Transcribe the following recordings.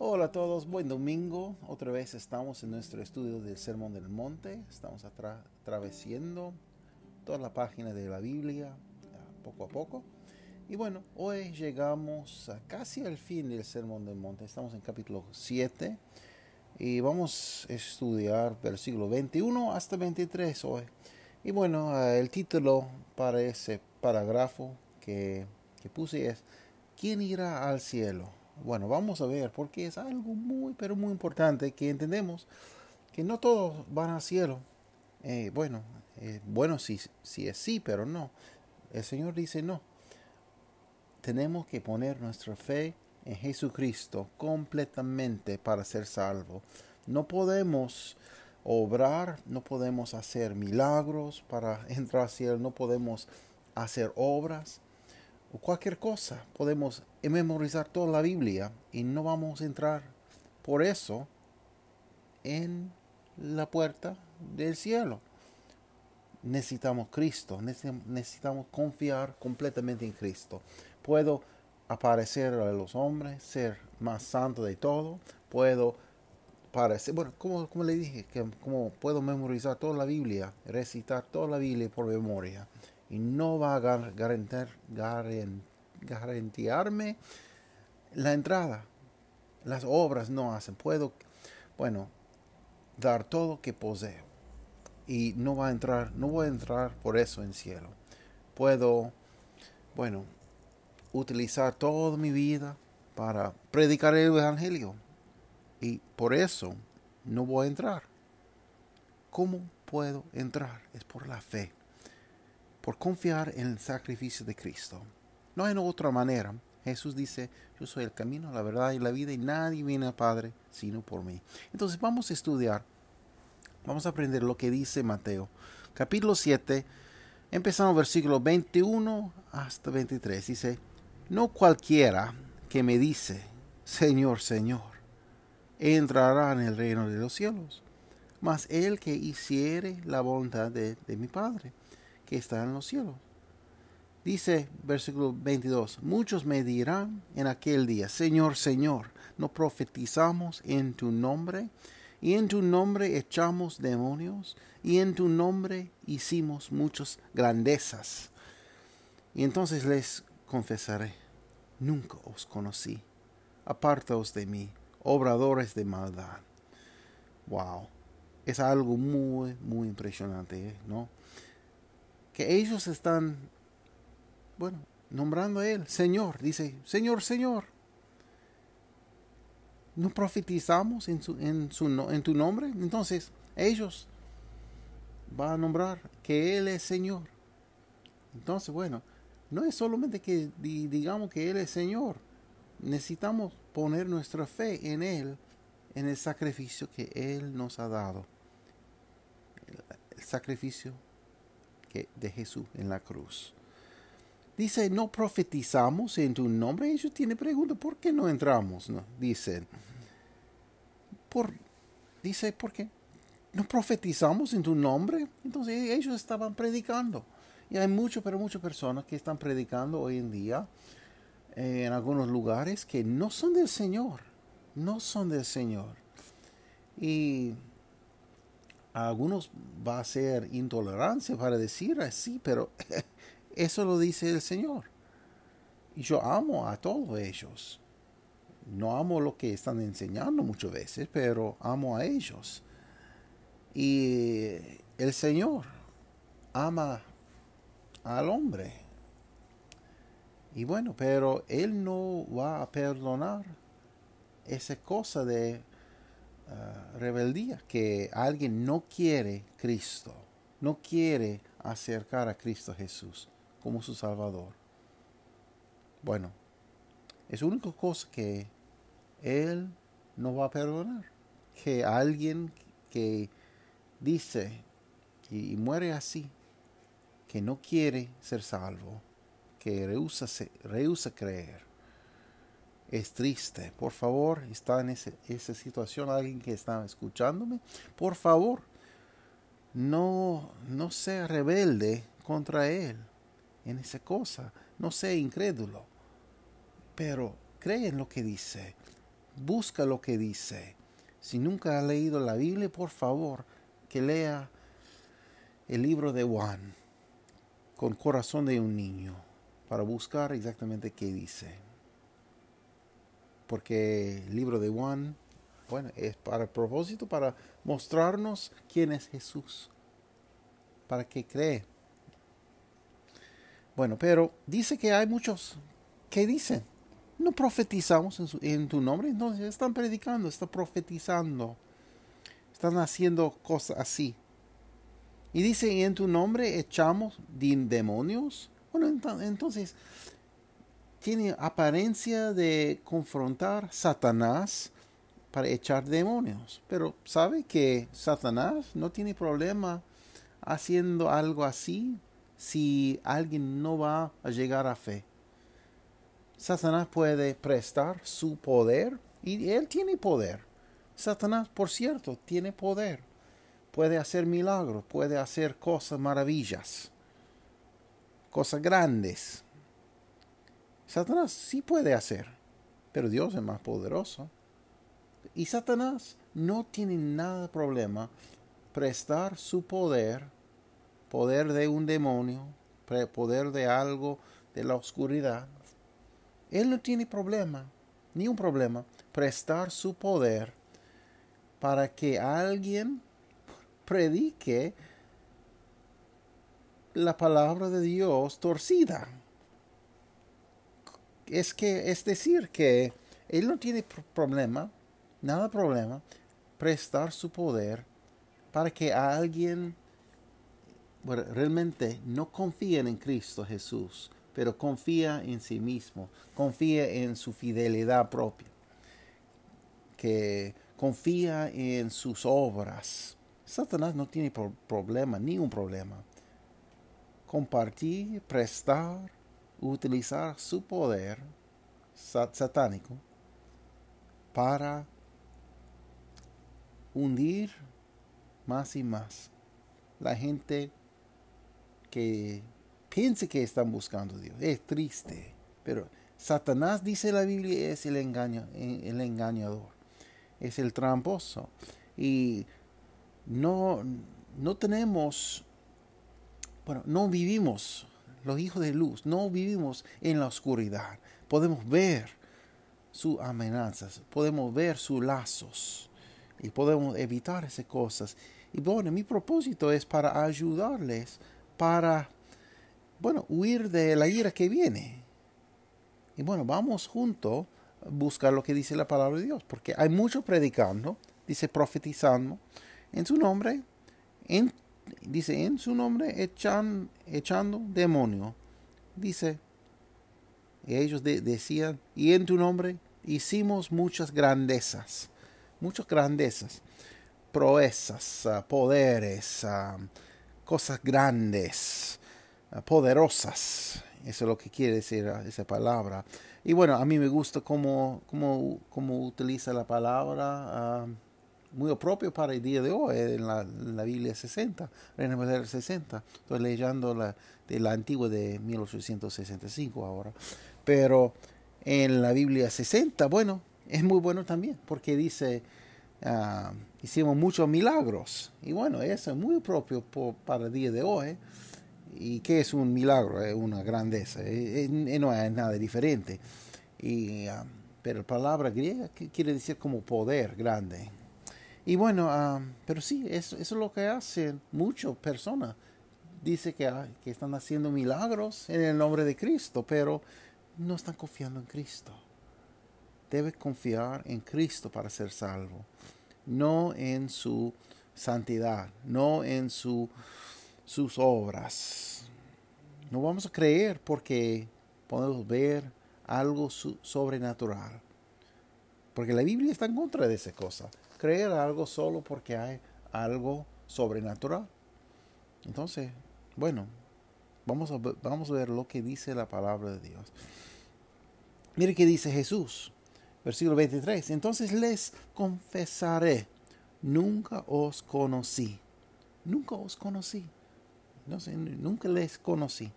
Hola a todos, buen domingo. Otra vez estamos en nuestro estudio del Sermón del Monte. Estamos atravesando toda la página de la Biblia poco a poco. Y bueno, hoy llegamos casi al fin del Sermón del Monte. Estamos en capítulo 7 y vamos a estudiar versículo 21 hasta 23 hoy. Y bueno, eh, el título para ese parágrafo que, que puse es ¿Quién irá al cielo? Bueno, vamos a ver, porque es algo muy, pero muy importante que entendemos que no todos van al cielo. Eh, bueno, eh, bueno, si, si es sí, pero no. El Señor dice no. Tenemos que poner nuestra fe en Jesucristo completamente para ser salvo. No podemos obrar, no podemos hacer milagros para entrar al cielo, no podemos hacer obras o cualquier cosa. Podemos memorizar toda la Biblia y no vamos a entrar por eso en la puerta del cielo. Necesitamos Cristo, necesitamos confiar completamente en Cristo. Puedo aparecer a los hombres, ser más santo de todo, puedo parecer, bueno, como, como le dije, que como puedo memorizar toda la Biblia, recitar toda la Biblia por memoria y no va a garantir, garantirme la entrada. Las obras no hacen. Puedo, bueno, dar todo que poseo y no va a entrar, no voy a entrar por eso en cielo. Puedo, bueno, utilizar toda mi vida para predicar el evangelio y por eso no voy a entrar. ¿Cómo puedo entrar? Es por la fe por confiar en el sacrificio de Cristo. No hay otra manera. Jesús dice, yo soy el camino, la verdad y la vida y nadie viene al Padre sino por mí. Entonces vamos a estudiar, vamos a aprender lo que dice Mateo, capítulo 7, empezando versículo 21 hasta 23. Dice, no cualquiera que me dice, Señor, Señor, entrará en el reino de los cielos, mas el que hiciere la voluntad de, de mi Padre que está en los cielos. Dice versículo 22, muchos me dirán en aquel día, Señor, Señor, ¿no profetizamos en tu nombre? Y en tu nombre echamos demonios, y en tu nombre hicimos muchas grandezas. Y entonces les confesaré, nunca os conocí, apartaos de mí, obradores de maldad. Wow, es algo muy, muy impresionante, ¿no? Que ellos están, bueno, nombrando a Él, Señor, dice, Señor, Señor. ¿No profetizamos en, su, en, su, en tu nombre? Entonces, ellos van a nombrar que Él es Señor. Entonces, bueno, no es solamente que digamos que Él es Señor. Necesitamos poner nuestra fe en Él, en el sacrificio que Él nos ha dado. El sacrificio de Jesús en la cruz. Dice, no profetizamos en tu nombre. Ellos tienen pregunta, ¿por qué no entramos? No, dicen, por, dice, ¿por qué? ¿No profetizamos en tu nombre? Entonces ellos estaban predicando. Y hay muchas, pero muchas personas que están predicando hoy en día eh, en algunos lugares que no son del Señor. No son del Señor. Y algunos va a ser intolerancia para decir así, pero eso lo dice el Señor. Y yo amo a todos ellos. No amo lo que están enseñando muchas veces, pero amo a ellos. Y el Señor ama al hombre. Y bueno, pero Él no va a perdonar esa cosa de Uh, rebeldía, que alguien no quiere Cristo, no quiere acercar a Cristo Jesús como su Salvador. Bueno, es la única cosa que Él no va a perdonar, que alguien que dice y, muere así, que no quiere ser salvo, que rehúsa, rehúsa creer, es triste. Por favor, está en esa situación alguien que está escuchándome. Por favor, no, no sea rebelde contra Él en esa cosa. No sea incrédulo. Pero cree en lo que dice. Busca lo que dice. Si nunca ha leído la Biblia, por favor, que lea el libro de Juan con corazón de un niño para buscar exactamente qué dice. Porque el libro de Juan, bueno, es para el propósito, para mostrarnos quién es Jesús, para que cree. Bueno, pero dice que hay muchos que dicen, no profetizamos en, tu nombre, entonces están predicando, están profetizando, están haciendo cosas así. Y dice, en tu nombre echamos demonios. Bueno, entonces, tiene apariencia de confrontar Satanás para echar demonios. Pero sabe que Satanás no tiene problema haciendo algo así si alguien no va a llegar a fe. Satanás puede prestar su poder y él tiene poder. Satanás, por cierto, tiene poder. Puede hacer milagros, puede hacer cosas maravillas, cosas grandes. Satanás sí puede hacer, pero Dios es más poderoso. Y Satanás no tiene nada de problema prestar su poder, poder de un demonio, poder de algo de la oscuridad, él no tiene problema, ni un problema, prestar su poder para que alguien predique la palabra de Dios torcida. Es que es decir que él no tiene problema, nada problema, prestar su poder para que alguien realmente no confíe en Cristo Jesús, pero confía en sí mismo, confía en su fidelidad propia, que confía en sus obras. Satanás no tiene problema, ni un problema. Compartir, prestar, utilizar su poder satánico para hundir más y más la gente que piense que están buscando a Dios. Es triste, pero Satanás, dice la Biblia, es el, engaño, el engañador, es el tramposo. Y no, no tenemos, bueno, no vivimos, los hijos de luz, no vivimos en la oscuridad. Podemos ver sus amenazas, podemos ver sus lazos y podemos evitar esas cosas. Y bueno, mi propósito es para ayudarles, para bueno, huir de la ira que viene. Y bueno, vamos juntos a buscar lo que dice la palabra de Dios, porque hay mucho predicando, dice profetizando, en su nombre, en, dice en su nombre echan, echando demonio. Dice, ellos decían, y en tu nombre hicimos muchas grandezas, muchas grandezas, proezas, ah, poderes, ah, cosas grandes poderosas. Eso es lo que quiere decir esa palabra. Y bueno, a mí me gusta cómo, cómo, cómo utiliza la palabra muy propio para el día de hoy en la, la Biblia 60, Reina Valera 60. Estoy leyendo la, de la antigua de 1865 ahora. Pero en la Biblia 60, bueno, es muy bueno también porque dice, uh, hicimos muchos milagros. Y bueno, eso es muy propio para el día de hoy. ¿Y qué es un milagro? Es una grandeza. no es nada diferente. Y, ah, pero la palabra griega quiere decir como poder grande. Y bueno, ah, pero sí, eso, es lo que hacen muchas personas. Dice que, ah, que están haciendo milagros en el nombre de Cristo, pero no están confiando en Cristo. Debe confiar en Cristo para ser salvo, no en su santidad, no en su sus obras. No vamos a creer porque podemos ver algo sobrenatural. Porque la Biblia está en contra de esa cosa. Creer algo solo porque hay algo sobrenatural. Entonces, bueno, vamos a, vamos a ver lo que dice la palabra de Dios. Mire que dice Jesús, versículo 23. Entonces les confesaré, nunca os conocí. Nunca os conocí. Nunca les conocí.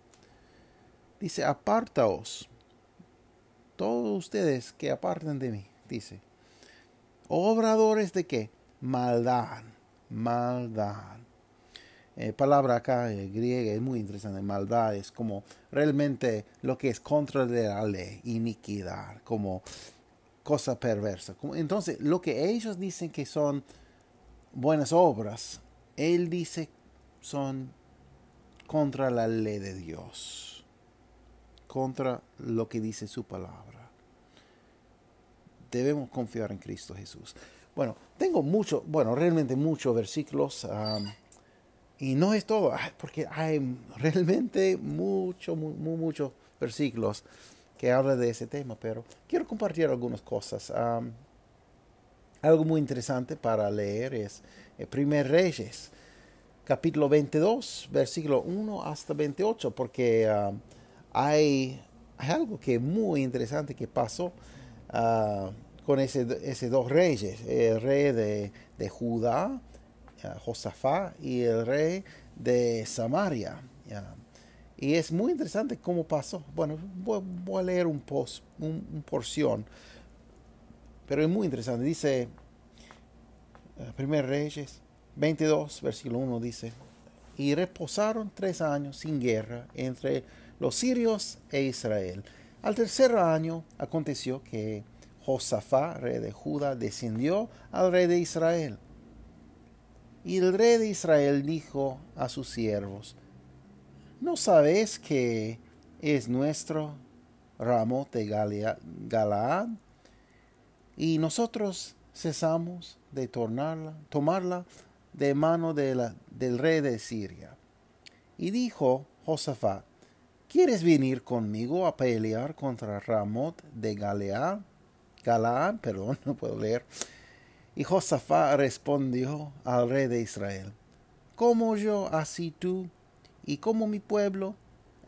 Dice, apartaos. Todos ustedes que aparten de mí, dice. Obradores de qué? Maldad. Maldad. Eh, palabra acá eh, griega es muy interesante. Maldad es como realmente lo que es contra de la ley, iniquidad, como cosa perversa. Entonces, lo que ellos dicen que son buenas obras, él dice son contra la ley de Dios, contra lo que dice su palabra. Debemos confiar en Cristo Jesús. Bueno, tengo mucho, bueno, realmente muchos versículos. y no es todo, porque hay realmente muchos, muchos versículos que habla de ese tema, pero quiero compartir algunas cosas. algo muy interesante para leer es el Primer Reyes, capítulo 22, versículo 1 hasta 28, porque hay, algo que es muy interesante que pasó ah, con ese, ese, dos reyes, el rey de, de Judá, Josafá, y el rey de Samaria. Y es muy interesante cómo pasó. Bueno, voy, a leer un, un, porción, pero es muy interesante. Dice, uh, Primer Reyes 22, versículo 1 dice, y reposaron tres años sin guerra entre los sirios e Israel. Al tercer año aconteció que Josafá, rey de Judá, descendió al rey de Israel. Y el rey de Israel dijo a sus siervos, ¿No sabes que es nuestro ramo de Galaad? Y nosotros cesamos de tornarla, tomarla de mano de del rey de Siria. Y dijo Josafat, ¿quieres venir conmigo a pelear contra Ramot de Galead? Galaad, perdón, no puedo leer. Y Josafat respondió al rey de Israel, ¿cómo yo así tú? y como mi pueblo,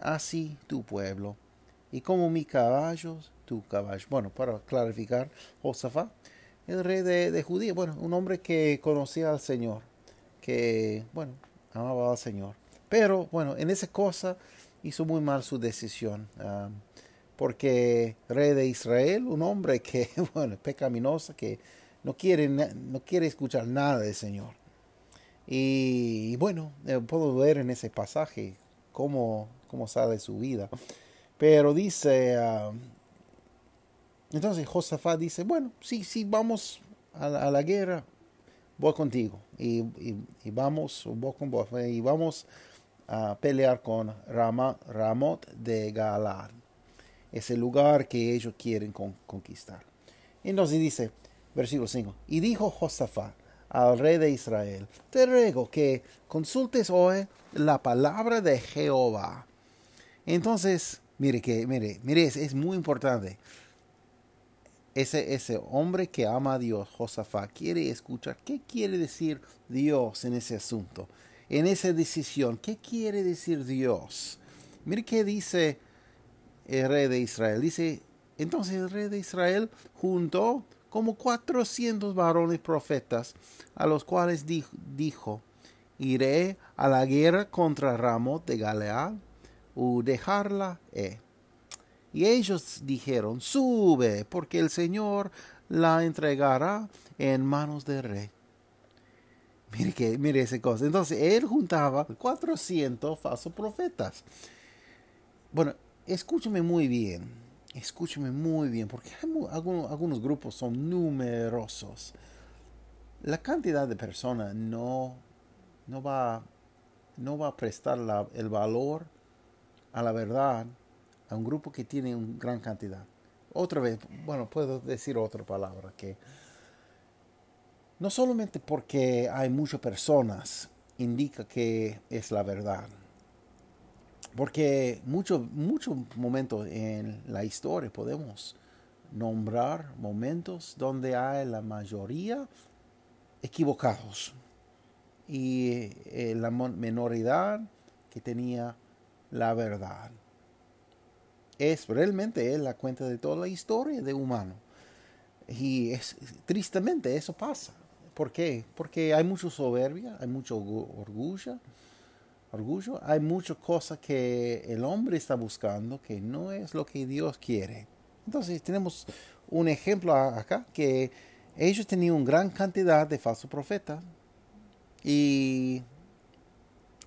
así tu pueblo, y como mi caballo, tu caballo. Bueno, para clarificar, Josafat, el rey de, de Judía, bueno, un hombre que conocía al Señor, que, bueno, amaba al Señor. Pero, bueno, en esa cosa hizo muy mal su decisión. Ah, porque rey de Israel, un hombre que, bueno, pecaminoso, que no quiere, no quiere escuchar nada del Señor. Y, bueno, eh, puedo ver en ese pasaje cómo, cómo sale su vida. Pero dice, ah, entonces Josafat dice, bueno, sí, sí, vamos a la, guerra, voy contigo. Y, y, vamos, voy con vos, y vamos a pelear con Rama, Ramot de Galad, ese lugar que ellos quieren conquistar. Entonces dice, versículo 5, y dijo Josafat, al rey de Israel, te ruego que consultes hoy la palabra de Jehová. Entonces, mire que, mire, mire, es, muy importante. Ese, ese hombre que ama a Dios, Josafat, quiere escuchar qué quiere decir Dios en ese asunto, en esa decisión. ¿Qué quiere decir Dios? Mire qué dice el rey de Israel. Dice, entonces el rey de Israel juntó como cuatrocientos varones profetas, a los cuales dijo, iré a la guerra contra Ramot de Galead, o dejarla he. Y ellos dijeron, sube, porque el Señor la entregará en manos del rey. Mire, que, mire esa cosa. Entonces él juntaba cuatrocientos falsos profetas. Bueno, escúcheme muy bien escúcheme muy bien, porque algunos, grupos son numerosos. La cantidad de personas no, no, va, no va a prestar el valor a la verdad a un grupo que tiene una gran cantidad. Otra vez, bueno, puedo decir otra palabra, que no solamente porque hay muchas personas indica que es la verdad, porque muchos mucho momentos en la historia podemos nombrar momentos donde hay la mayoría equivocados. y eh, la menoridad que tenía la verdad. Es realmente la cuenta de toda la historia de humano. Y es, tristemente eso pasa. ¿Por qué? Porque hay mucha soberbia, hay mucho orgullo, orgullo, hay muchas cosas que el hombre está buscando que no es lo que Dios quiere. Entonces tenemos un ejemplo acá que ellos tenían gran cantidad de falsos profetas y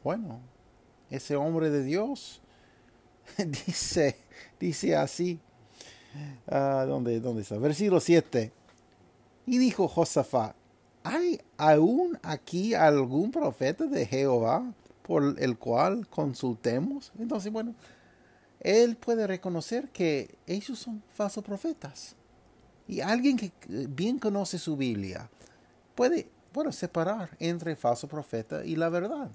bueno, ese hombre de Dios dice, dice así, uh, ¿dónde, ¿dónde está? Versículo 7. Y dijo Josafat, ¿hay aún aquí algún profeta de Jehová por el cual consultemos? Entonces, bueno, él puede reconocer que ellos son falsos profetas. Y alguien que bien conoce su Biblia puede bueno, separar entre falso profeta y la verdad.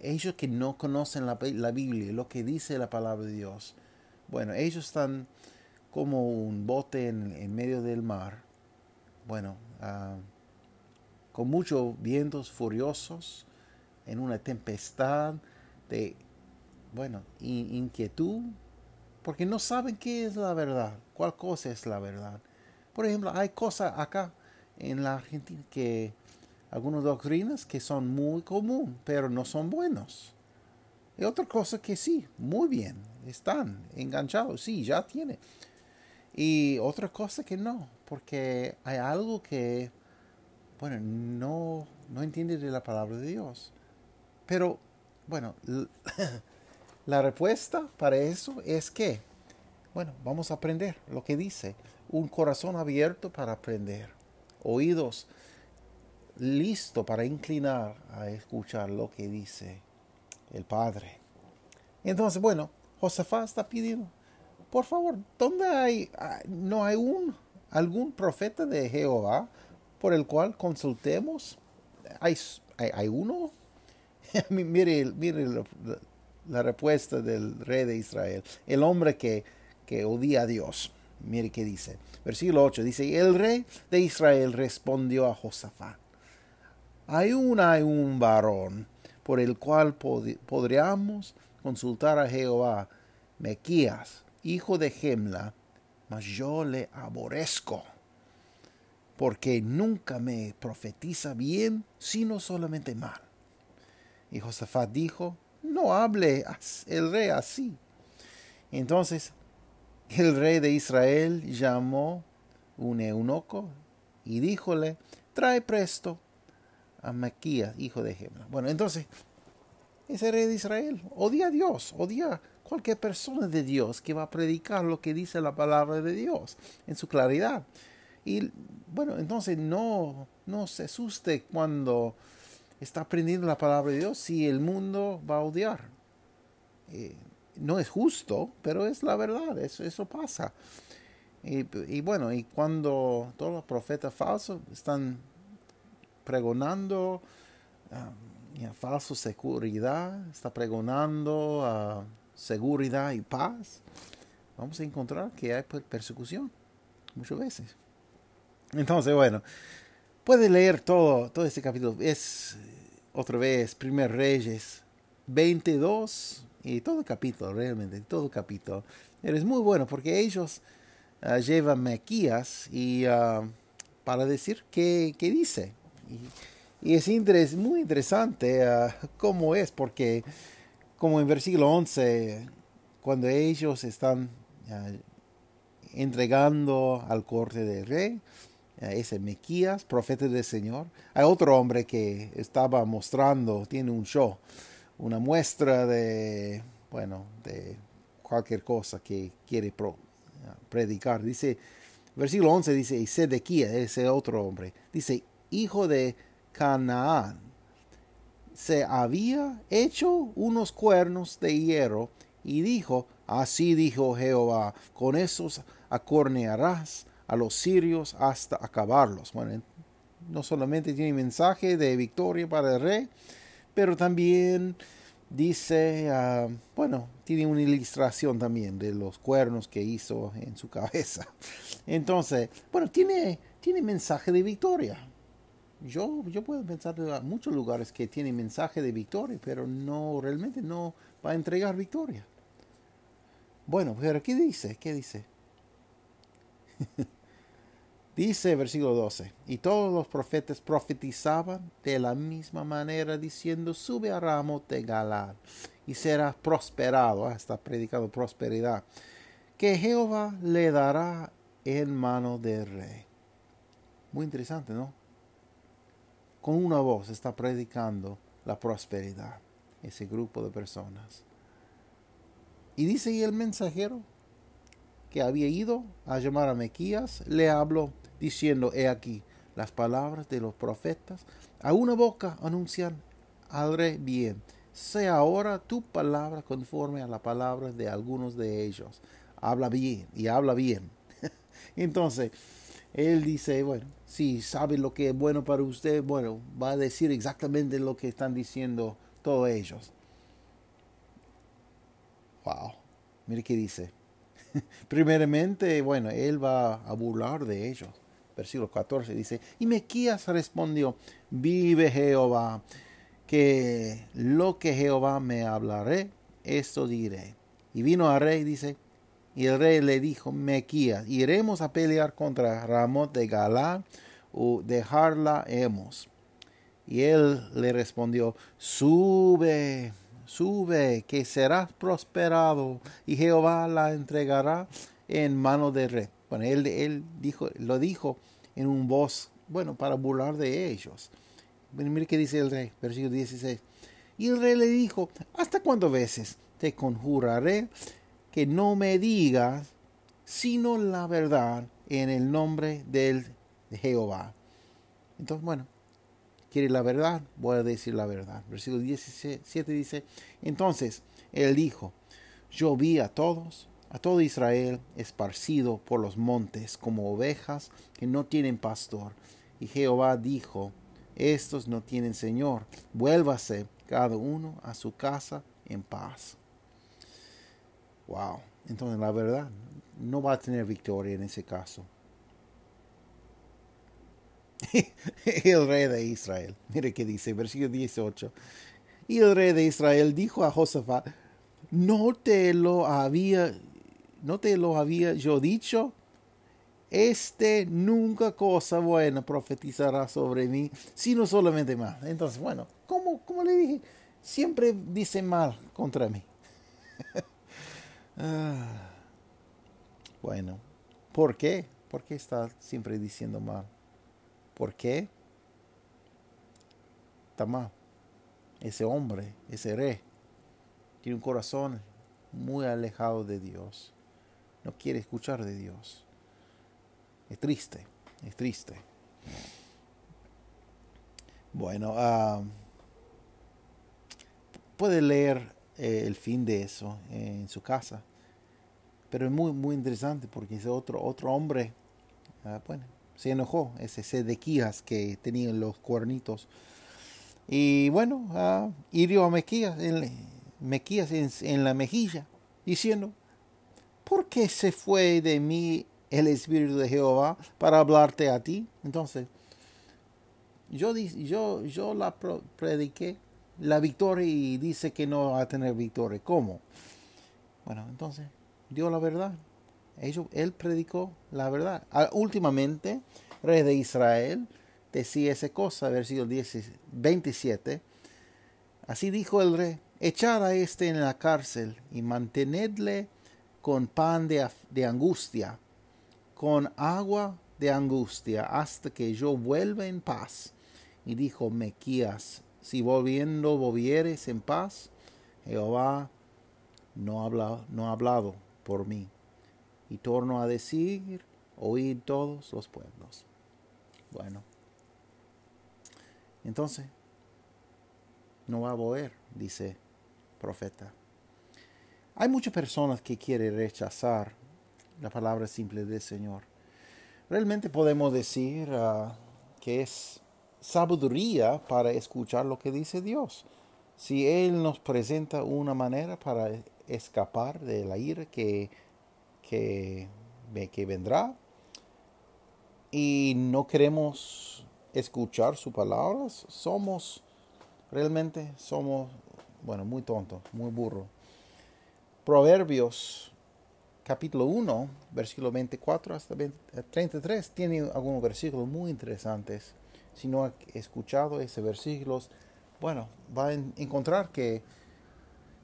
Ellos que no conocen la, Biblia, lo que dice la palabra de Dios, bueno, ellos están como un bote en, medio del mar, bueno, ah, con muchos vientos furiosos, en una tempestad de, bueno, inquietud, porque no saben qué es la verdad, cuál cosa es la verdad. Por ejemplo, hay cosas acá en la Argentina que algunas doctrinas que son muy común, pero no son buenos. Y otra cosa que sí, muy bien, están enganchados, sí, ya tiene. Y otra cosa que no, porque hay algo que, bueno, no, no entiende de la palabra de Dios. Pero, bueno, la respuesta para eso es que, bueno, vamos a aprender lo que dice. Un corazón abierto para aprender oídos listo para inclinar a escuchar lo que dice el Padre. Entonces, bueno, Josafat está pidiendo, por favor, ¿dónde hay, ah, no hay un, algún profeta de Jehová por el cual consultemos? ¿Hay, hay, uno? mire, mire la, la, respuesta del rey de Israel, el hombre que, que odia a Dios. Mire qué dice. Versículo 8 dice, el rey de Israel respondió a Josafat, hay un, hay un varón por el cual podríamos consultar a Jehová, Mequías, hijo de Gemla, mas yo le aborrezco, porque nunca me profetiza bien, sino solamente mal. Y Josafat dijo, no hable el rey así. Entonces el rey de Israel llamó un eunuco y díjole, trae presto a Maquías, hijo de Gemla. Bueno, entonces, ese rey de Israel odia a Dios, odia a cualquier persona de Dios que va a predicar lo que dice la palabra de Dios en su claridad. Y bueno, entonces no, no se asuste cuando está aprendiendo la palabra de Dios si el mundo va a odiar. Eh, no es justo, pero es la verdad, eso, eso pasa. Y, bueno, y cuando todos los profetas falsos están pregonando uh, falsa seguridad, está pregonando uh, seguridad y paz, vamos a encontrar que hay persecución muchas veces. Entonces, bueno, puede leer todo, todo este capítulo. Es otra vez, Primer Reyes 22 y todo el capítulo, realmente, todo el capítulo. Es muy bueno porque ellos uh, llevan Mequías y uh, para decir qué, qué dice. Y, es muy interesante uh, cómo es, porque como en versículo 11, cuando ellos están entregando al corte del rey, ese Mequías, profeta del Señor, hay otro hombre que estaba mostrando, tiene un show una muestra de, bueno, de cualquier cosa que quiere predicar. Dice, versículo 11 dice, y Sedequía, ese otro hombre, dice, hijo de Canaán, se había hecho unos cuernos de hierro y dijo, así dijo Jehová, con esos acornearás a los sirios hasta acabarlos. Bueno, no solamente tiene mensaje de victoria para el rey, pero también dice, ah, bueno, tiene una ilustración también de los cuernos que hizo en su cabeza. Entonces, bueno, tiene, tiene mensaje de victoria. yo, yo puedo pensar en muchos lugares que tienen mensaje de victoria, pero no, realmente no va a entregar victoria. Bueno, pero ¿qué dice? ¿Qué dice? dice versículo 12, y todos los profetas profetizaban de la misma manera diciendo, sube a Ramot de Galad y serás prosperado, ah, está predicado prosperidad, que Jehová le dará en mano del rey. Muy interesante, ¿no? Con una voz está predicando la prosperidad, ese grupo de personas. Y dice y el mensajero que había ido a llamar a Mequías, le habló diciendo, he aquí, las palabras de los profetas a una boca anuncian rey bien. Sea ahora tu palabra conforme a la palabra de algunos de ellos. Habla bien y habla bien. Entonces, él dice, bueno, si sabe lo que es bueno para usted, bueno, va a decir exactamente lo que están diciendo todos ellos. Wow, mire qué dice. Primeramente, bueno, él va a burlar de ellos. Versículo 14 dice, y Mequías respondió, vive Jehová, que lo que Jehová me hablaré, esto diré. Y vino al rey, dice, y el rey le dijo, Mequías, iremos a pelear contra Ramot de Galá o dejarla hemos. Y él le respondió, sube sube, que serás prosperado, y Jehová la entregará en mano de rey. Bueno, él, él dijo, lo dijo en un voz, bueno, para burlar de ellos. Mire qué dice el rey, versículo 16. Y el rey le dijo, ¿hasta cuántas veces te conjuraré que no me digas sino la verdad en el nombre del de Jehová? Entonces, bueno, quiere la verdad, voy a decir la verdad. Versículo 17 dice, entonces él dijo, yo vi a todos, a todo Israel esparcido por los montes como ovejas que no tienen pastor. Y Jehová dijo, estos no tienen Señor, vuélvase cada uno a su casa en paz. Wow, entonces la verdad no va a tener victoria en ese caso. el rey de Israel. Mire qué dice, versículo 18. Y el rey de Israel dijo a Josafat, no te lo había, no te lo había yo dicho, este nunca cosa buena profetizará sobre mí, sino solamente mal. Entonces, bueno, como, como le dije, siempre dice mal contra mí. Ah. bueno, ¿por qué? ¿Por qué está siempre diciendo mal? ¿Por qué? Mal. Ese hombre, ese rey, tiene un corazón muy alejado de Dios. No quiere escuchar de Dios. Es triste, es triste. Bueno, ah, puede leer eh, el fin de eso en su casa. Pero es muy, muy interesante porque ese otro, otro hombre, ah, bueno, se enojó, ese Sedequías que tenía los cuernitos. Y bueno, uh, hirió a Mequías, en, Mequías en, la mejilla, diciendo, ¿por qué se fue de mí el Espíritu de Jehová para hablarte a ti? Entonces, yo, yo, yo la prediqué la victoria y dice que no va a tener victoria. ¿Cómo? Bueno, entonces, dio la verdad él predicó la verdad. Ah, últimamente, rey de Israel decía esa cosa, versículo 27. Así dijo el rey, echad a este en la cárcel y mantenedle con pan de, de angustia, con agua de angustia, hasta que yo vuelva en paz. Y dijo Mequías, si volviendo volvieres en paz, Jehová no ha no ha hablado por mí y torno a decir, oíd todos los pueblos. Bueno, entonces, no va a volver, dice profeta. Hay muchas personas que quieren rechazar la palabra simple del Señor. Realmente podemos decir ah, que es sabiduría para escuchar lo que dice Dios. Si Él nos presenta una manera para escapar de la ira que que, que vendrá y no queremos escuchar sus palabras, somos, realmente somos, bueno, muy tontos, muy burros. Proverbios capítulo 1, versículo 24 hasta 33, tiene algunos versículos muy interesantes. Si no ha escuchado ese versículos, bueno, va a encontrar que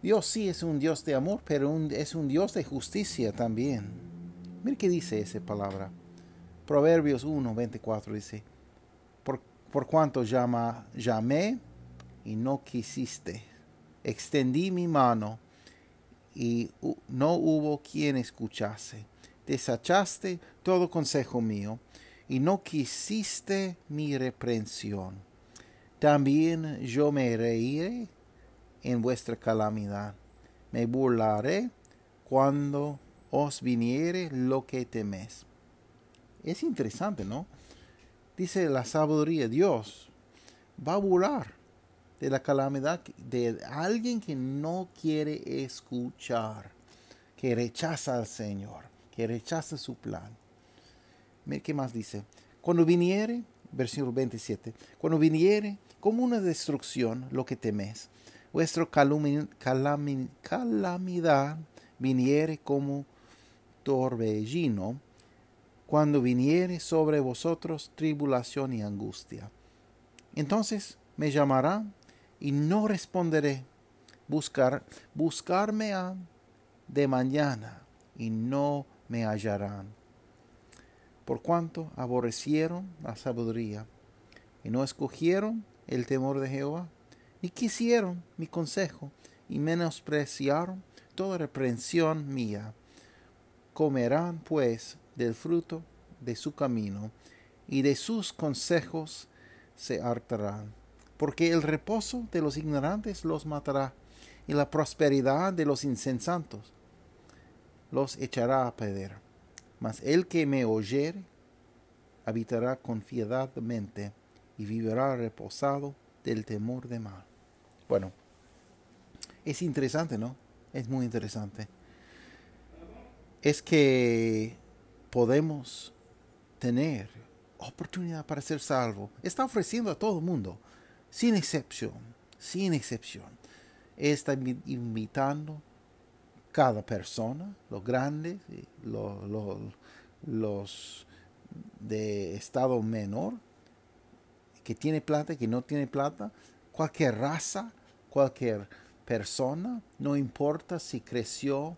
Dios sí es un Dios de amor, pero es un Dios de justicia también. Mire qué dice esa palabra. Proverbios 1, 24 dice, por, cuanto llamé y no quisiste, extendí mi mano y no hubo quien escuchase. Desachaste todo consejo mío y no quisiste mi reprensión. También yo me reiré en vuestra calamidad. Me burlaré cuando os viniere lo que teméis. Es interesante, ¿no? Dice la sabiduría, Dios va a burlar de la calamidad de alguien que no quiere escuchar, que rechaza al Señor, que rechaza su plan. Mira qué más dice. Cuando viniere, versículo 27, cuando viniere como una destrucción lo que teméis, vuestra calamidad viniere como torbellino, cuando viniere sobre vosotros tribulación y angustia. Entonces me llamarán y no responderé. Buscar, buscarme a de mañana y no me hallarán. Por cuanto aborrecieron la sabiduría y no escogieron el temor de Jehová, y quisieron mi consejo y menospreciaron toda reprensión mía. Comerán pues del fruto de su camino y de sus consejos se hartarán porque el reposo de los ignorantes los matará, y la prosperidad de los insensatos los echará a perder. Mas el que me oyere habitará confiadamente y vivirá reposado del temor de mal. Bueno, es interesante, ¿no? Es muy interesante. Es que podemos tener oportunidad para ser salvo. Está ofreciendo a todo el mundo sin excepción, sin excepción. Está invitando cada persona, los grandes, los, los, de estado menor, que tiene plata, que no tiene plata, cualquier raza, cualquier persona, no importa si creció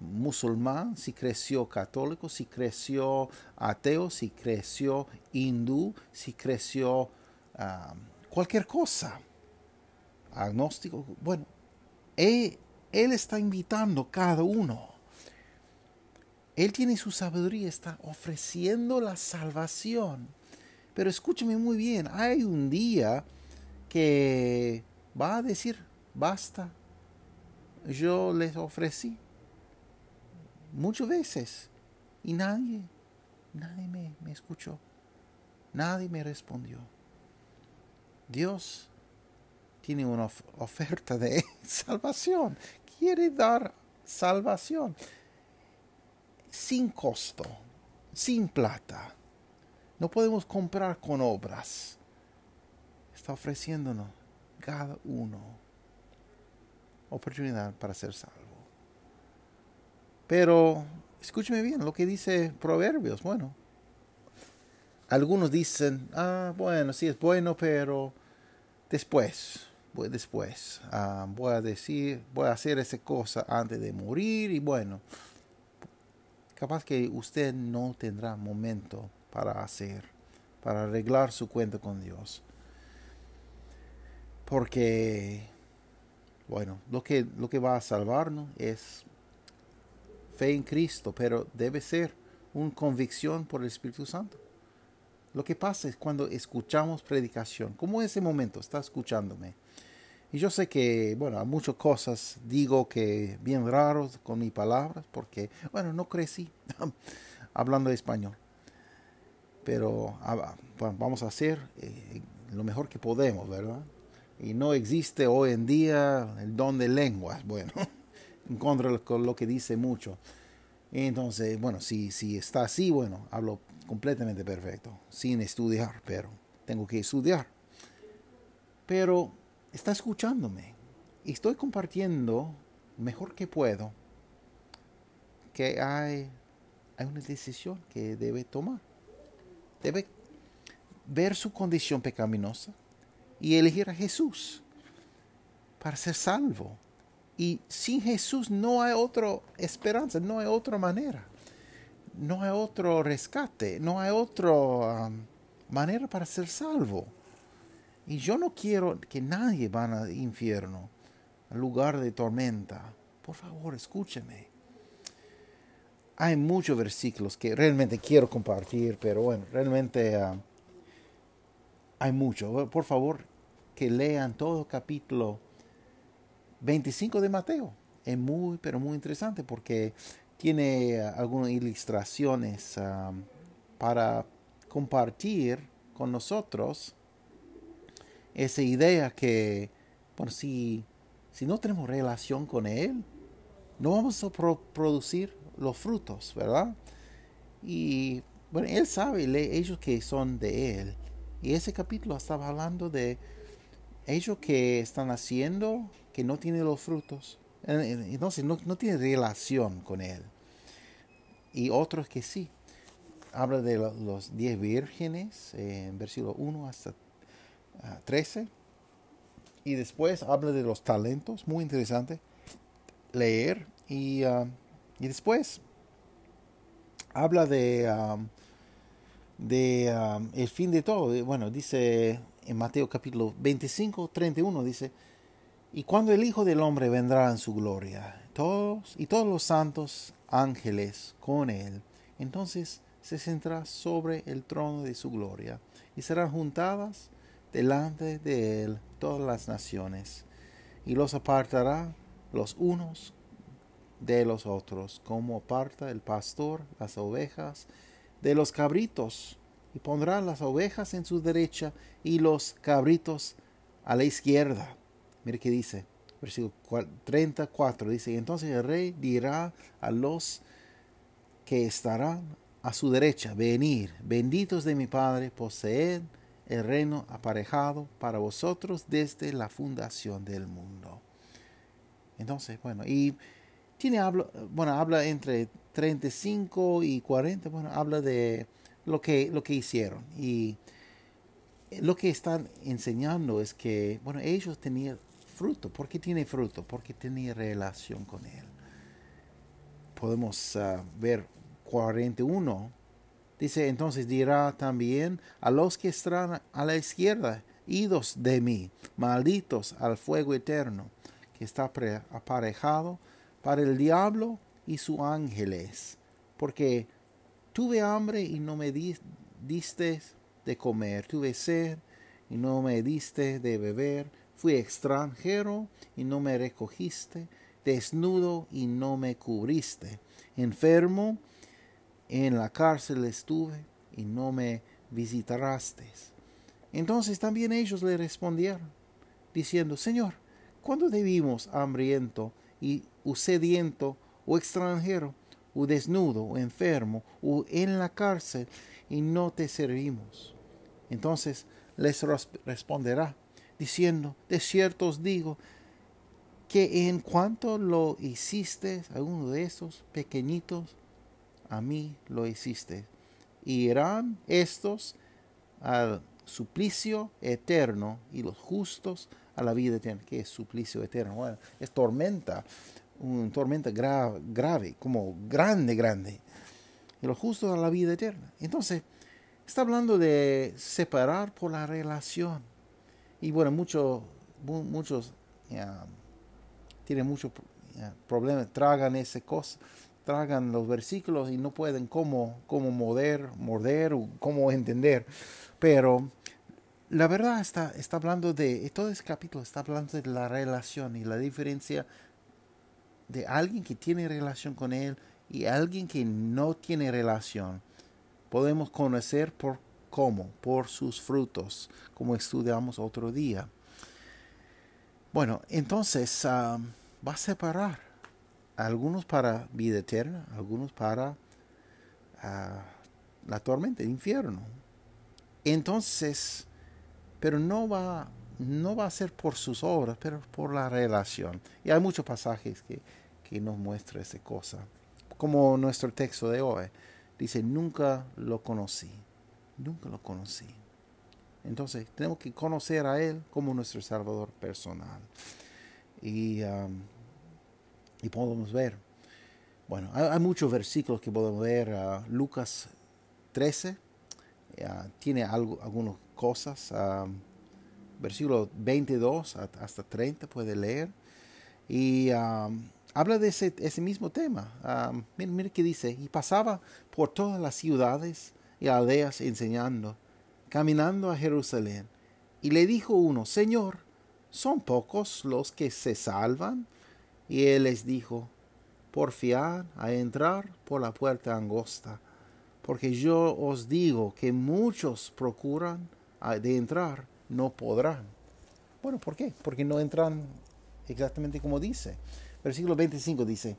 musulmán, si creció católico, si creció ateo, si creció hindú, si creció ah, cualquier cosa. Agnóstico, bueno, él, él está invitando cada uno. Él tiene su sabiduría, está ofreciendo la salvación. Pero escúcheme muy bien, hay un día que va a decir, basta, yo les ofrecí muchas veces y nadie, nadie me, me escuchó, nadie me respondió. Dios tiene una oferta de salvación. Quiere dar salvación sin costo, sin plata. No podemos comprar con obras. Está ofreciéndonos cada uno oportunidad para ser salvo. Pero escúcheme bien lo que dice Proverbios. Bueno, algunos dicen, ah, bueno, sí es bueno, pero después, después, ah, voy a decir, voy a hacer esa cosa antes de morir y bueno, capaz que usted no tendrá momento para hacer, para arreglar su cuenta con Dios. Porque, bueno, lo que, lo que va a salvarnos es fe en Cristo, pero debe ser una convicción por el Espíritu Santo. Lo que pasa es cuando escuchamos predicación, como en ese momento está escuchándome. Y yo sé que, bueno, a muchas cosas digo que bien raros con mis palabras, porque, bueno, no crecí hablando español. Pero ah, vamos a hacer eh, lo mejor que podemos, ¿verdad? Y no existe hoy en día el don de lenguas, bueno, en contra de lo que dice mucho. Entonces, bueno, si, si está así, bueno, hablo completamente perfecto, sin estudiar, pero tengo que estudiar. Pero está escuchándome y estoy compartiendo mejor que puedo que hay, hay una decisión que debe tomar. Debe ver su condición pecaminosa y elegir a Jesús para ser salvo. Y sin Jesús no hay otra esperanza, no hay otra manera, no hay otro rescate, no hay otra um, manera para ser salvo. Y yo no quiero que nadie vaya al infierno, al lugar de tormenta. Por favor, escúcheme. Hay muchos versículos que realmente quiero compartir, pero bueno, realmente um, hay mucho. Por favor, que lean todo capítulo 25 de Mateo. Es muy, pero muy interesante porque tiene algunas ilustraciones um, para compartir con nosotros esa idea que, por si, si no tenemos relación con Él, no vamos a producir los frutos, ¿verdad? Y bueno, Él sabe ellos que son de Él. Y ese capítulo estaba hablando de ellos que están haciendo que no tienen los frutos. Entonces no, no tiene relación con Él. Y otros que sí. Habla de los diez vírgenes en versículo 1 hasta 13. Y después habla de los talentos, muy interesante leer. Y, um, y después habla de, um, de um, el fin de todo. Bueno, dice en Mateo capítulo 25, 31, dice, y cuando el Hijo del Hombre vendrá en su gloria, todos y todos los santos ángeles con él, entonces se sentará sobre el trono de su gloria y serán juntadas delante de él todas las naciones, y los apartará los unos de los otros, como aparta el pastor las ovejas de los cabritos, y pondrá las ovejas en su derecha y los cabritos a la izquierda. Mire qué dice, versículo 34, dice, y entonces el rey dirá a los que estarán a su derecha, venir, benditos de mi Padre, poseed el reino aparejado para vosotros desde la fundación del mundo. Entonces, bueno, y tiene habla, bueno, habla entre 35 y 40, bueno, habla de lo que, lo que hicieron. Y lo que están enseñando es que, bueno, ellos tenían fruto. ¿Por qué tiene fruto? Porque tenía relación con Él. Podemos uh, ver 41 Dice, entonces dirá también a los que están a la izquierda, idos de mí, malditos al fuego eterno, que está aparejado para el diablo y sus ángeles, porque tuve hambre y no me diste de comer, tuve sed y no me diste de beber, fui extranjero y no me recogiste, desnudo y no me cubriste, enfermo en la cárcel estuve y no me visitaste. Entonces también ellos le respondieron, diciendo, Señor, ¿cuándo debimos hambriento y o sediento o extranjero o desnudo o enfermo o en la cárcel y no te servimos? Entonces les responderá, diciendo, de cierto os digo, que en cuanto lo hiciste a uno de esos pequeñitos, a mí lo hiciste. Y irán estos al suplicio eterno y los justos a la vida eterna. ¿Qué es suplicio eterno? Bueno, es tormenta, una tormenta grave, como grande, grande. Y los justos a la vida eterna. Entonces, está hablando de separar por la relación. Y bueno, muchos, muchos tienen muchos problemas, tragan esa cosa tragan los versículos y no pueden cómo, cómo morder, morder o cómo entender. Pero la verdad está, está hablando de, todo este capítulo está hablando de la relación y la diferencia de alguien que tiene relación con Él y alguien que no tiene relación. Podemos conocer por cómo, por sus frutos, como estudiamos otro día. Bueno, entonces ah, va a separar algunos para vida eterna, algunos para ah, la tormenta, el infierno. Entonces, pero no va, no va a ser por sus obras, pero por la relación. Y hay muchos pasajes que, que nos muestran esa cosa. Como nuestro texto de hoy. Dice, nunca lo conocí. Nunca lo conocí. Entonces, tenemos que conocer a Él como nuestro Salvador personal. Y, um, y podemos ver. Bueno, hay, muchos versículos que podemos ver. Uh, Lucas 13 uh, tiene algo, algunas cosas. Um, versículo 22 hasta 30 puede leer. Y um, habla de ese, ese mismo tema. mire, mire qué dice. Y pasaba por todas las ciudades y aldeas enseñando, caminando a Jerusalén. Y le dijo uno, Señor, ¿son pocos los que se salvan? Y él les dijo, porfiad a entrar por la puerta angosta, porque yo os digo que muchos procuran de entrar, no podrán. Bueno, ¿por qué? Porque no entran exactamente como dice. Versículo 25 dice,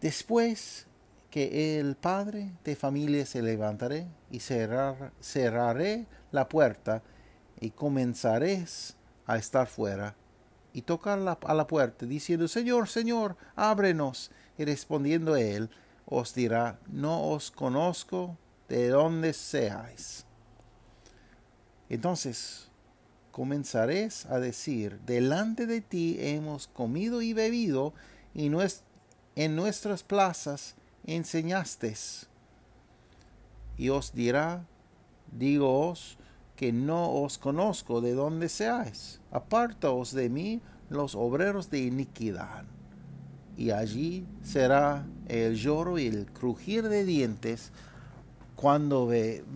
después que el padre de familia se levantaré y cerrar, cerraré la puerta y comenzaréis a estar fuera y tocar a la puerta diciendo, Señor, Señor, ábrenos. Y respondiendo él, os dirá, no os conozco de dónde seáis. Entonces comenzaréis a decir, delante de ti hemos comido y bebido, y en nuestras plazas enseñaste. Y os dirá, digoos, que no os conozco de dónde seáis. Apartaos de mí los obreros de iniquidad. Y allí será el lloro y el crujir de dientes cuando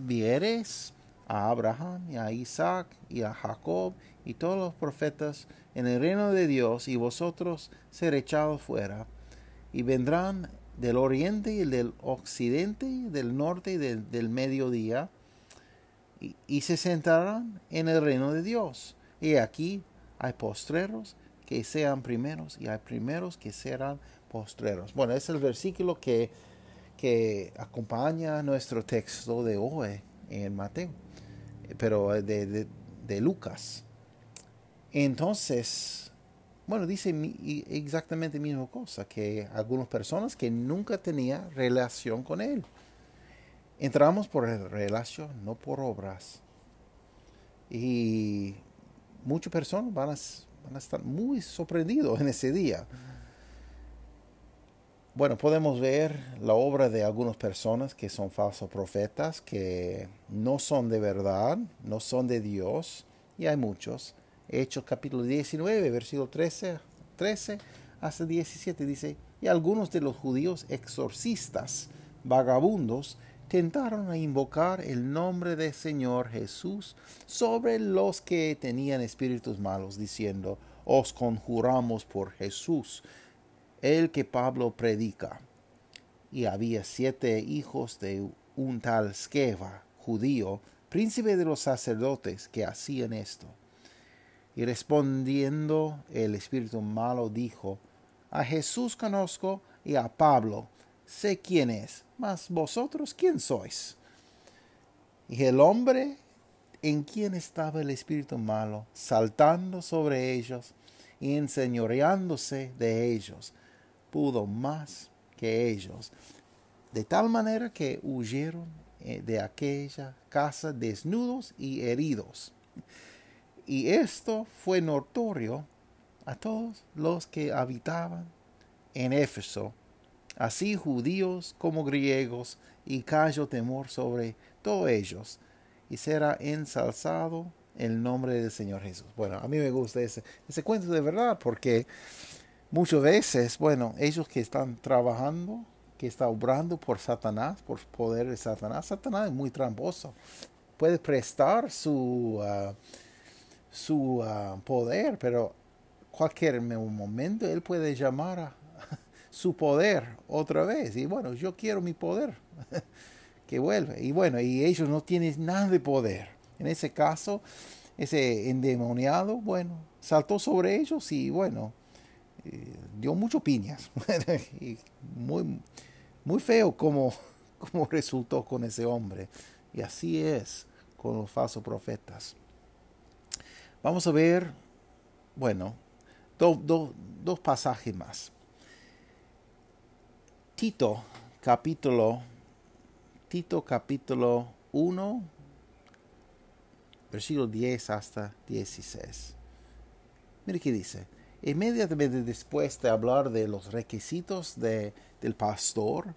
vieres a Abraham y a Isaac y a Jacob y todos los profetas en el reino de Dios y vosotros ser echados fuera. Y vendrán del oriente y del occidente, del norte y del, mediodía, y, se sentarán en el reino de Dios. Y aquí hay postreros que sean primeros y hay primeros que serán postreros. Bueno, es el versículo que, que acompaña nuestro texto de hoy en Mateo, pero de, de Lucas. Entonces, bueno, dice exactamente la misma cosa, que algunas personas que nunca tenían relación con Él. Entramos por relación, no por obras. Y muchas personas van a, van a estar muy sorprendidos en ese día. Bueno, podemos ver la obra de algunas personas que son falsos profetas, que no son de verdad, no son de Dios, y hay muchos. Hechos capítulo 19, versículo 13, 13 hasta 17 dice, y algunos de los judíos exorcistas, vagabundos, tentaron a invocar el nombre del Señor Jesús sobre los que tenían espíritus malos, diciendo, os conjuramos por Jesús, el que Pablo predica. Y había siete hijos de un tal Skeva, judío, príncipe de los sacerdotes, que hacían esto. Y respondiendo el espíritu malo dijo, A Jesús conozco y a Pablo sé quién es, mas vosotros quién sois. Y el hombre en quien estaba el espíritu malo, saltando sobre ellos y enseñoreándose de ellos, pudo más que ellos, de tal manera que huyeron eh, de aquella casa desnudos y heridos. Y esto fue notorio a todos los que habitaban en Éfeso, así judíos como griegos, y cayó temor sobre todos ellos, y será ensalzado el nombre del Señor Jesús. Bueno, a mí me gusta ese, ese cuento de verdad, porque muchas veces, bueno, ellos que están trabajando, que están obrando por Satanás, por poder de Satanás, Satanás es muy tramposo. Puede prestar su... Ah, su ah, poder, pero cualquier momento él puede llamar a su poder otra vez. Y bueno, yo quiero mi poder que vuelva. Y bueno, y ellos no tienen nada de poder. En ese caso, ese endemoniado, bueno, saltó sobre ellos y bueno, eh, dio mucho piñas. y muy, muy feo como, como resultó con ese hombre. Y así es con los falsos profetas. Vamos a ver, bueno, dos pasajes más. Tito, capítulo, Tito capítulo 1, versículo 10 hasta 16. Mire qué dice. Inmediatamente después de hablar de los requisitos de, del pastor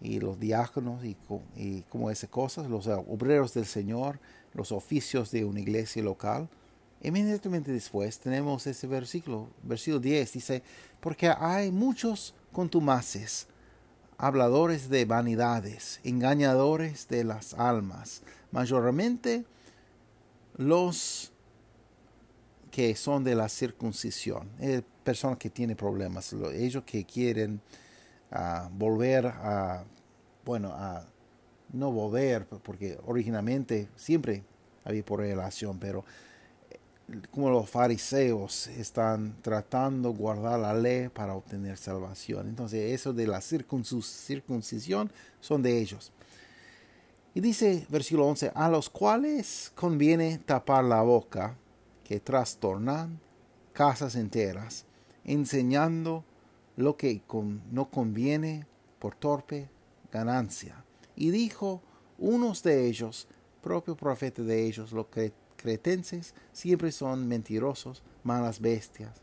y los diáconos y, y como esas cosas, los obreros del Señor, los oficios de una iglesia local, inmediatamente después tenemos ese versículo, versículo 10, dice, porque hay muchos contumaces, habladores de vanidades, engañadores de las almas, mayormente los que son de la circuncisión, eh, personas que tienen problemas, ellos que quieren ah, volver a, bueno, a no volver, porque originalmente siempre había por relación, pero eh, como los fariseos están tratando de guardar la ley para obtener salvación. Entonces, eso de la circuncisión son de ellos. Y dice versículo 11, a los cuales conviene tapar la boca, que trastornan casas enteras, enseñando lo que no conviene por torpe ganancia. Y dijo unos de ellos, propio profeta de ellos, los cretenses siempre son mentirosos, malas bestias,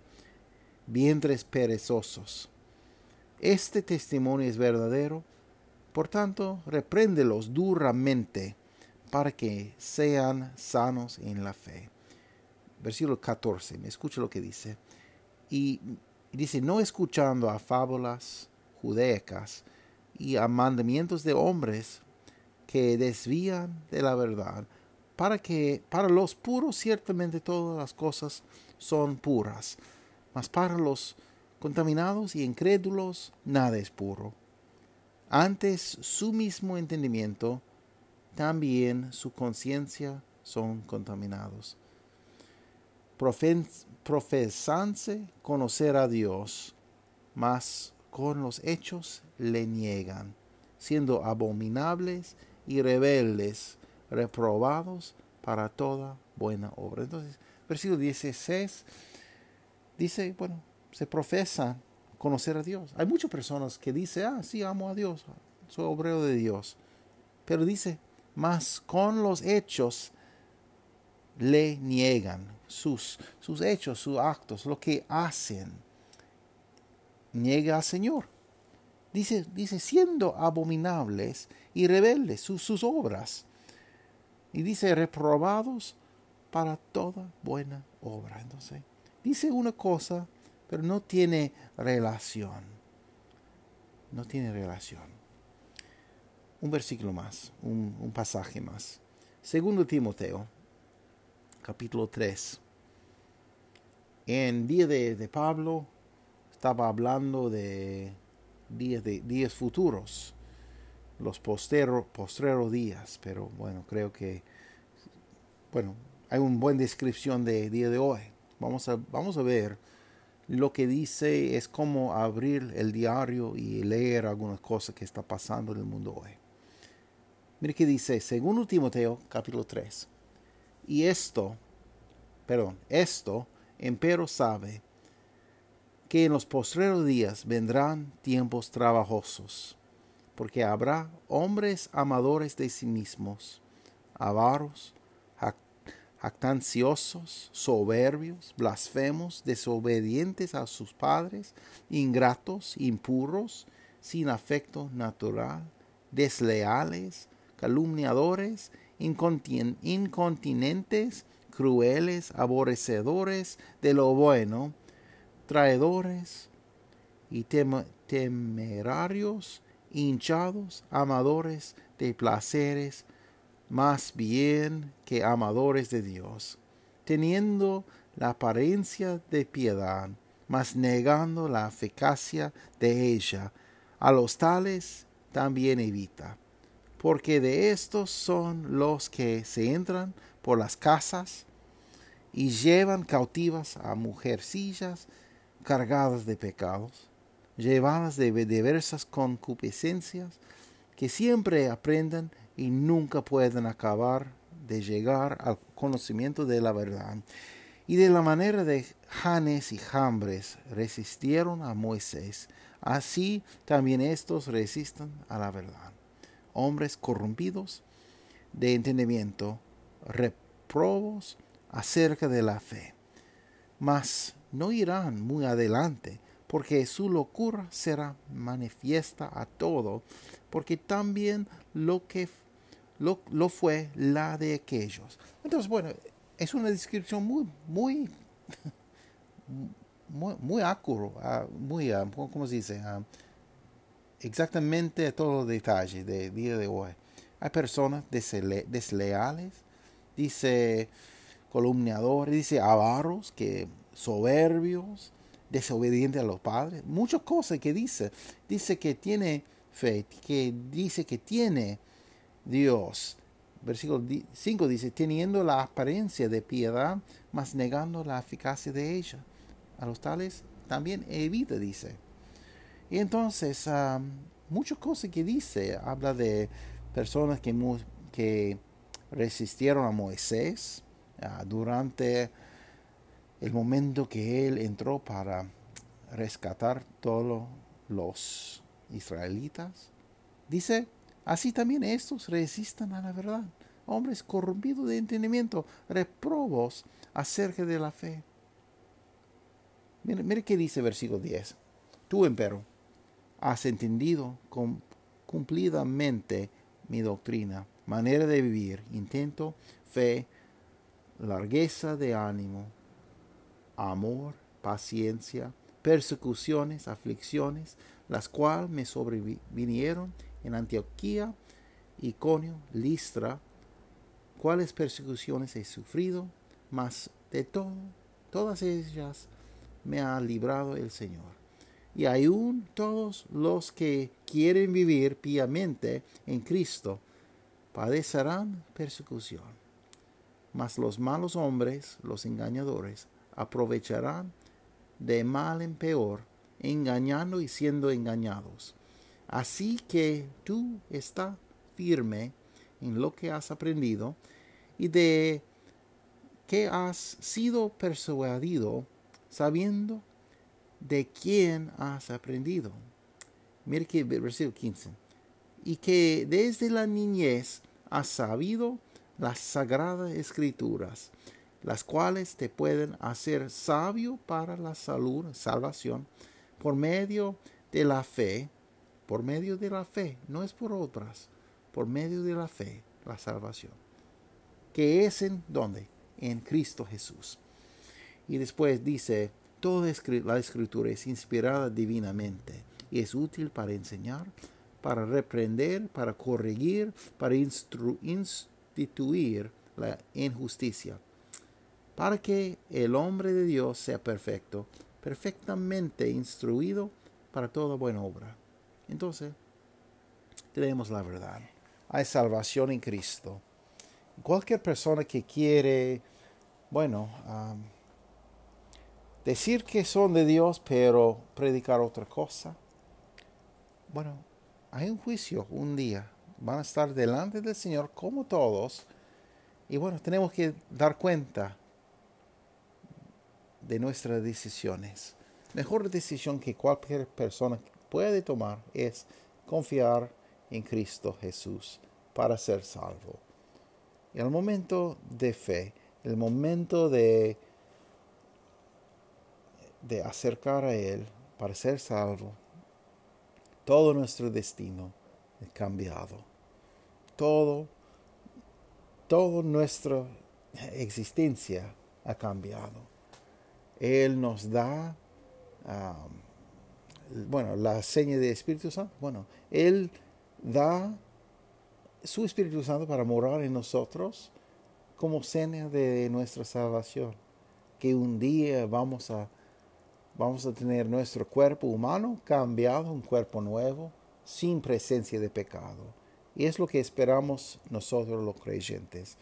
vientres perezosos. Este testimonio es verdadero, por tanto, repréndelos duramente para que sean sanos en la fe. Versículo 14, me escucha lo que dice. Y dice, no escuchando a fábulas judaicas y a mandamientos de hombres que desvían de la verdad, para que para los puros ciertamente todas las cosas son puras, mas para los contaminados y incrédulos nada es puro antes su mismo entendimiento, también su conciencia son contaminados. Profesanse conocer a Dios, mas con los hechos le niegan, siendo abominables y rebeldes, reprobados para toda buena obra. Entonces, versículo 16 dice, bueno, se profesan conocer a Dios. Hay muchas personas que dicen, ah, sí, amo a Dios, soy obrero de Dios. Pero dice, más con los hechos le niegan sus, sus hechos, sus actos, lo que hacen. Niega al Señor. Dice, dice siendo abominables y rebeldes sus, sus obras. Y dice, reprobados para toda buena obra. Entonces, dice una cosa pero no tiene relación. No tiene relación. Un versículo más, un, pasaje más. Segundo Timoteo, capítulo 3. En día de, Pablo estaba hablando de días, de días futuros, los postero, postreros días, pero bueno, creo que, bueno, hay una buena descripción de día de hoy. Vamos a, vamos a ver lo que dice es como abrir el diario y leer algunas cosas que está pasando en el mundo hoy. Mire que dice, según Timoteo capítulo 3, y esto, perdón, esto, empero sabe que en los postreros días vendrán tiempos trabajosos, porque habrá hombres amadores de sí mismos, avaros, actanciosos, soberbios, blasfemos, desobedientes a sus padres, ingratos, impuros, sin afecto natural, desleales, calumniadores, incontinentes, crueles, aborrecedores de lo bueno, traidores y temerarios, hinchados, amadores de placeres, más bien que amadores de Dios, teniendo la apariencia de piedad, mas negando la eficacia de ella. A los tales también evita, porque de estos son los que se entran por las casas y llevan cautivas a mujercillas cargadas de pecados, llevadas de diversas concupiscencias, que siempre aprenden y nunca pueden acabar de llegar al conocimiento de la verdad. Y de la manera de Janes y Jambres resistieron a Moisés, así también estos resisten a la verdad. Hombres corrompidos de entendimiento, reprobos acerca de la fe. Mas no irán muy adelante, porque su locura será manifiesta a todo, porque también lo que lo, lo fue la de aquellos. Entonces, bueno, es una descripción muy, muy, muy, muy ah, muy, uh, ¿cómo se dice? Exactamente todos los detalles del día de hoy. Hay personas desleales, dice columniadores, dice avaros, que soberbios, desobedientes a los padres, muchas cosas que dice. Dice que tiene fe, que dice que tiene Dios. Versículo 5 dice, teniendo la apariencia de piedad, mas negando la eficacia de ella. A los tales también evita, dice. Y entonces, muchas cosas que dice, habla de personas que, que resistieron a Moisés ah, durante el momento que él entró para rescatar todos los israelitas. Dice, así también estos resistan a la verdad. Hombres corrompidos de entendimiento, reprobos acerca de la fe. Mire, mire qué dice versículo 10. Tú, empero, has entendido cumplidamente mi doctrina, manera de vivir, intento, fe, largueza de ánimo, amor, paciencia, persecuciones, aflicciones, las cuales me sobrevinieron en Antioquía, Iconio, Listra, cuáles persecuciones he sufrido, mas de todas ellas me ha librado el Señor. Y aún todos los que quieren vivir piamente en Cristo padecerán persecución. Mas los malos hombres, los engañadores, aprovecharán de mal en peor, engañando y siendo engañados. Así que tú está firme en lo que has aprendido y de que has sido persuadido sabiendo de quién has aprendido. Mire que versículo 15. Y que desde la niñez has sabido las sagradas escrituras, las cuales te pueden hacer sabio para la salud, salvación, por medio de la fe, por medio de la fe, no es por otras, por medio de la fe, la salvación, que es en donde? En Cristo Jesús. Y después dice, toda la escritura es inspirada divinamente y es útil para enseñar, para reprender, para corregir, para instituir la injusticia para que el hombre de Dios sea perfecto, perfectamente instruido para toda buena obra. Entonces, tenemos la verdad. Hay salvación en Cristo. Cualquier persona que quiere, bueno, decir que son de Dios, pero predicar otra cosa, bueno, hay un juicio un día. Van a estar delante del Señor como todos. Y bueno, tenemos que dar cuenta de nuestras decisiones. Mejor decisión que cualquier persona puede tomar es confiar en Cristo Jesús para ser salvo. El momento de fe, el momento de, de acercar a Él para ser salvo, todo nuestro destino es cambiado. Todo, toda nuestra existencia ha cambiado. Él nos da, bueno, la seña de Espíritu Santo. Bueno, Él da su Espíritu Santo para morar en nosotros como seña de nuestra salvación. Que un día vamos a, vamos a tener nuestro cuerpo humano cambiado, un cuerpo nuevo, sin presencia de pecado. Y es lo que esperamos nosotros los creyentes.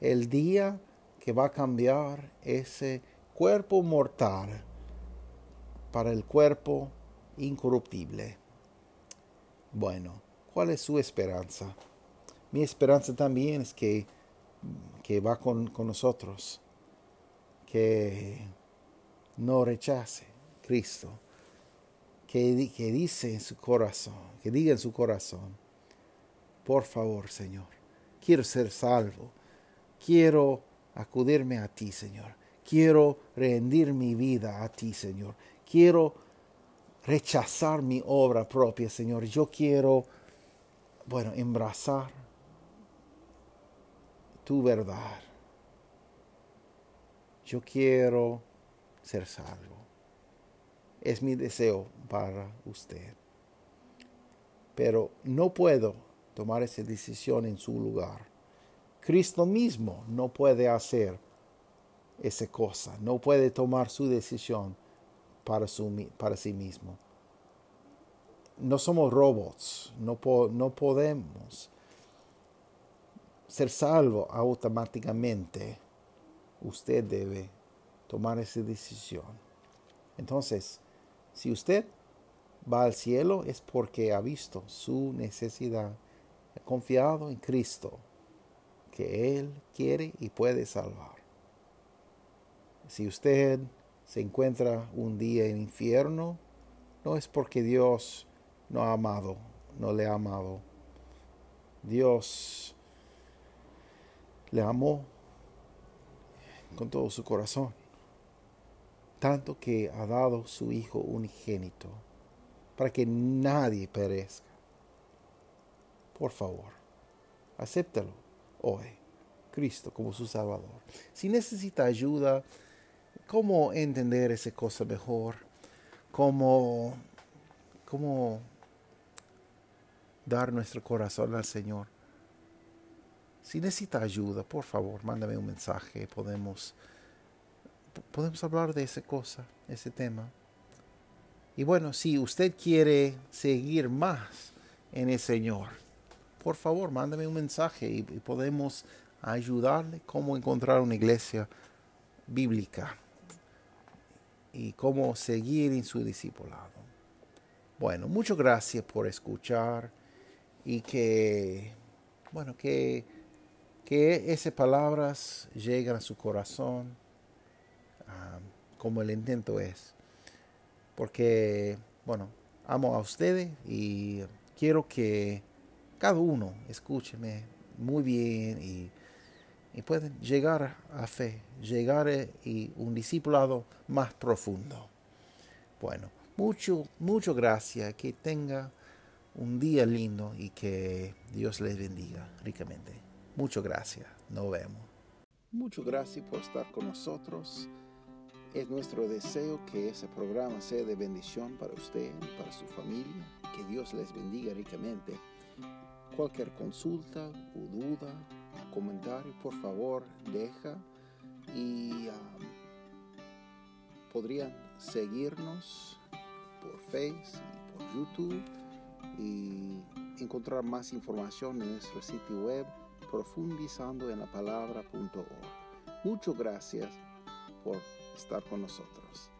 El día que va a cambiar ese cuerpo mortal para el cuerpo incorruptible. Bueno, ¿cuál es su esperanza? Mi esperanza también es que que va con, nosotros, que no rechace Cristo, que, dice en su corazón, que diga en su corazón, por favor, Señor, quiero ser salvo, quiero acudirme a ti, Señor, quiero rendir mi vida a ti, Señor, quiero rechazar mi obra propia, Señor, yo quiero, bueno, embrazar tu verdad. Yo quiero ser salvo. Es mi deseo para usted. Pero no puedo tomar esa decisión en su lugar. Cristo mismo no puede hacer esa cosa, no puede tomar su decisión para, su, para sí mismo. No somos robots, no, no podemos ser salvo automáticamente, usted debe tomar esa decisión. Entonces, si usted va al cielo es porque ha visto su necesidad, ha confiado en Cristo, que Él quiere y puede salvar. Si usted se encuentra un día en infierno, no es porque Dios no ha amado, no le ha amado. Dios le amó con todo su corazón, tanto que ha dado su Hijo unigénito, para que nadie perezca. Por favor, acéptalo hoy, Cristo como su Salvador. Si necesita ayuda, cómo entender esa cosa mejor, cómo, cómo dar nuestro corazón al Señor, si necesita ayuda, por favor, mándame un mensaje. Podemos, podemos hablar de esa cosa, ese tema. Y bueno, si usted quiere seguir más en el Señor, por favor, mándame un mensaje y, y podemos ayudarle cómo encontrar una iglesia bíblica y cómo seguir en su discipulado. Bueno, muchas gracias por escuchar y que, bueno, que que esas palabras lleguen a su corazón como el intento es. Porque, bueno, amo a ustedes y quiero que cada uno escúcheme muy bien y, y pueden llegar a fe, llegar a un discipulado más profundo. Bueno, mucho, mucho gracias, que tenga un día lindo y que Dios les bendiga ricamente. Muchas gracias. Nos vemos. Muchas gracias por estar con nosotros. Es nuestro deseo que ese programa sea de bendición para usted y para su familia. Que Dios les bendiga ricamente. Cualquier consulta o duda, comentario, por favor, deja. Y um, podrían seguirnos por Facebook y por YouTube y encontrar más información en nuestro sitio web profundizando en la palabra.org. Muchas gracias por estar con nosotros.